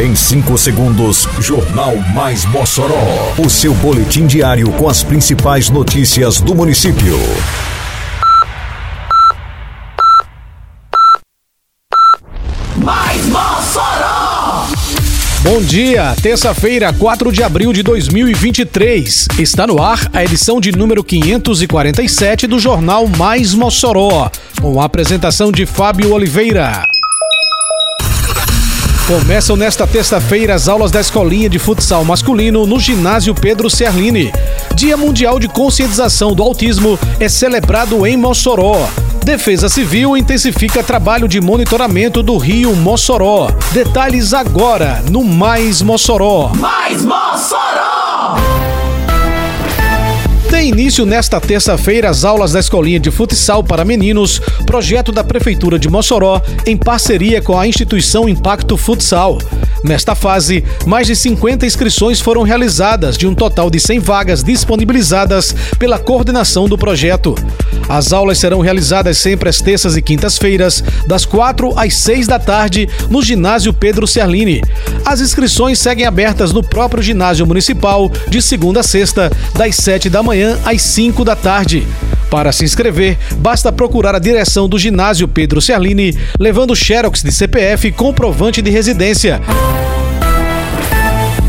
Em 5 segundos, Jornal Mais Mossoró. O seu boletim diário com as principais notícias do município. Mais Mossoró! Bom dia, terça-feira, 4 de abril de 2023. Está no ar a edição de número 547 do Jornal Mais Mossoró, com a apresentação de Fábio Oliveira. Começam nesta terça-feira as aulas da Escolinha de Futsal Masculino no ginásio Pedro Serlini. Dia Mundial de Conscientização do Autismo é celebrado em Mossoró. Defesa Civil intensifica trabalho de monitoramento do rio Mossoró. Detalhes agora no Mais Mossoró. Mais Mossoró! Tem início nesta terça-feira as aulas da Escolinha de Futsal para Meninos, projeto da Prefeitura de Mossoró, em parceria com a instituição Impacto Futsal. Nesta fase, mais de 50 inscrições foram realizadas, de um total de 100 vagas disponibilizadas pela coordenação do projeto. As aulas serão realizadas sempre às terças e quintas-feiras, das 4 às 6 da tarde, no ginásio Pedro Serlini. As inscrições seguem abertas no próprio ginásio municipal, de segunda a sexta, das 7 da manhã às 5 da tarde. Para se inscrever, basta procurar a direção do ginásio Pedro Serlini, levando xerox de CPF comprovante de residência.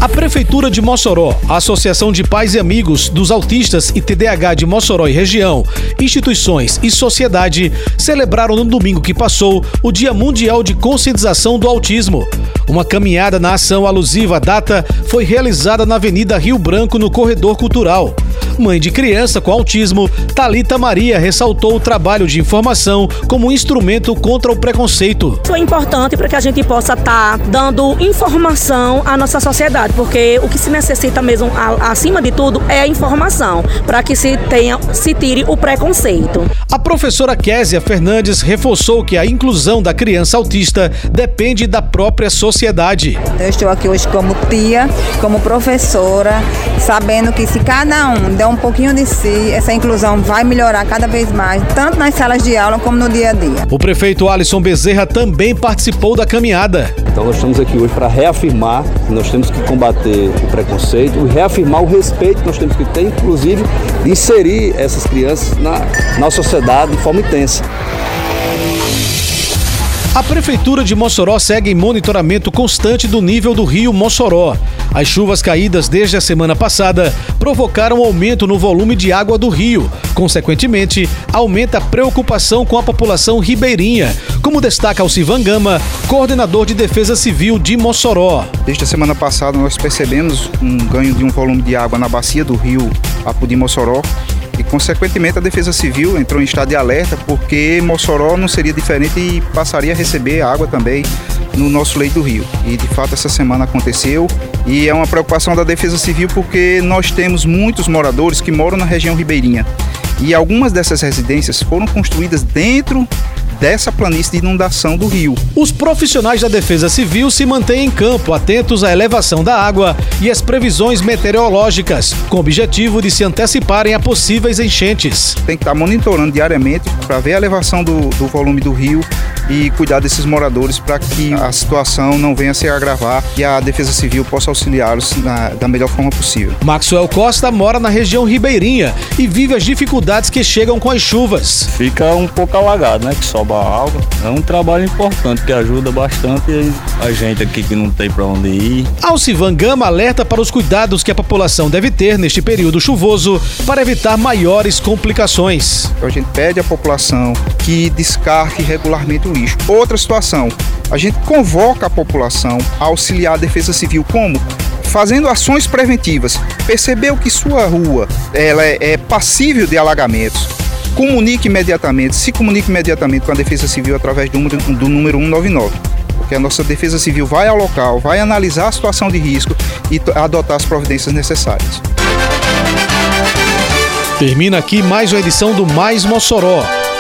A Prefeitura de Mossoró, a Associação de Pais e Amigos dos Autistas e TDAH de Mossoró e região, instituições e sociedade celebraram no domingo que passou o Dia Mundial de Conscientização do Autismo. Uma caminhada na ação alusiva à data foi realizada na Avenida Rio Branco, no Corredor Cultural. Mãe de criança com autismo, Talita Maria ressaltou o trabalho de informação como instrumento contra o preconceito. Isso é importante para que a gente possa estar tá dando informação à nossa sociedade, porque o que se necessita mesmo, acima de tudo, é a informação, para que se tenha, se tire o preconceito. A professora Késia Fernandes reforçou que a inclusão da criança autista depende da própria sociedade. Eu estou aqui hoje como tia, como professora, sabendo que se cada um der um pouquinho de si, essa inclusão vai melhorar cada vez mais, tanto nas salas de aula como no dia a dia. O prefeito Alisson Bezerra também participou da caminhada. Então nós estamos aqui hoje para reafirmar que nós temos que combater o preconceito e reafirmar o respeito que nós temos que ter, inclusive inserir essas crianças na, na sociedade de forma intensa. A Prefeitura de Mossoró segue em monitoramento constante do nível do rio Mossoró. As chuvas caídas desde a semana passada provocaram aumento no volume de água do rio. Consequentemente, aumenta a preocupação com a população ribeirinha, como destaca Alcivan Gama, coordenador de Defesa Civil de Mossoró. Desde a semana passada, nós percebemos um ganho de um volume de água na bacia do rio Apudi Mossoró, e, consequentemente, a Defesa Civil entrou em estado de alerta porque Mossoró não seria diferente e passaria a receber água também no nosso leito do rio. E, de fato, essa semana aconteceu e é uma preocupação da Defesa Civil porque nós temos muitos moradores que moram na região ribeirinha. E algumas dessas residências foram construídas dentro dessa planície de inundação do rio. Os profissionais da Defesa Civil se mantêm em campo, atentos à elevação da água e às previsões meteorológicas, com o objetivo de se anteciparem a possíveis enchentes. Tem que estar monitorando diariamente para ver a elevação do, do volume do rio e cuidar desses moradores para que a situação não venha a se agravar e a Defesa Civil possa auxiliá-los da melhor forma possível. Maxwell Costa mora na região ribeirinha e vive as dificuldades que chegam com as chuvas. Fica um pouco alagado, né? Que sobe a água. É um trabalho importante que ajuda bastante a gente aqui que não tem para onde ir. Alcivan Gama alerta para os cuidados que a população deve ter neste período chuvoso para evitar maiores complicações. A gente pede à população que descarte regularmente o lixo. Outra situação, a gente convoca a população a auxiliar a Defesa Civil como fazendo ações preventivas. Percebeu que sua rua ela é, é passível de alagamentos, comunique imediatamente, se comunique imediatamente com a Defesa Civil através do do número 199. Porque a nossa Defesa Civil vai ao local, vai analisar a situação de risco e adotar as providências necessárias. Termina aqui mais uma edição do Mais Mossoró,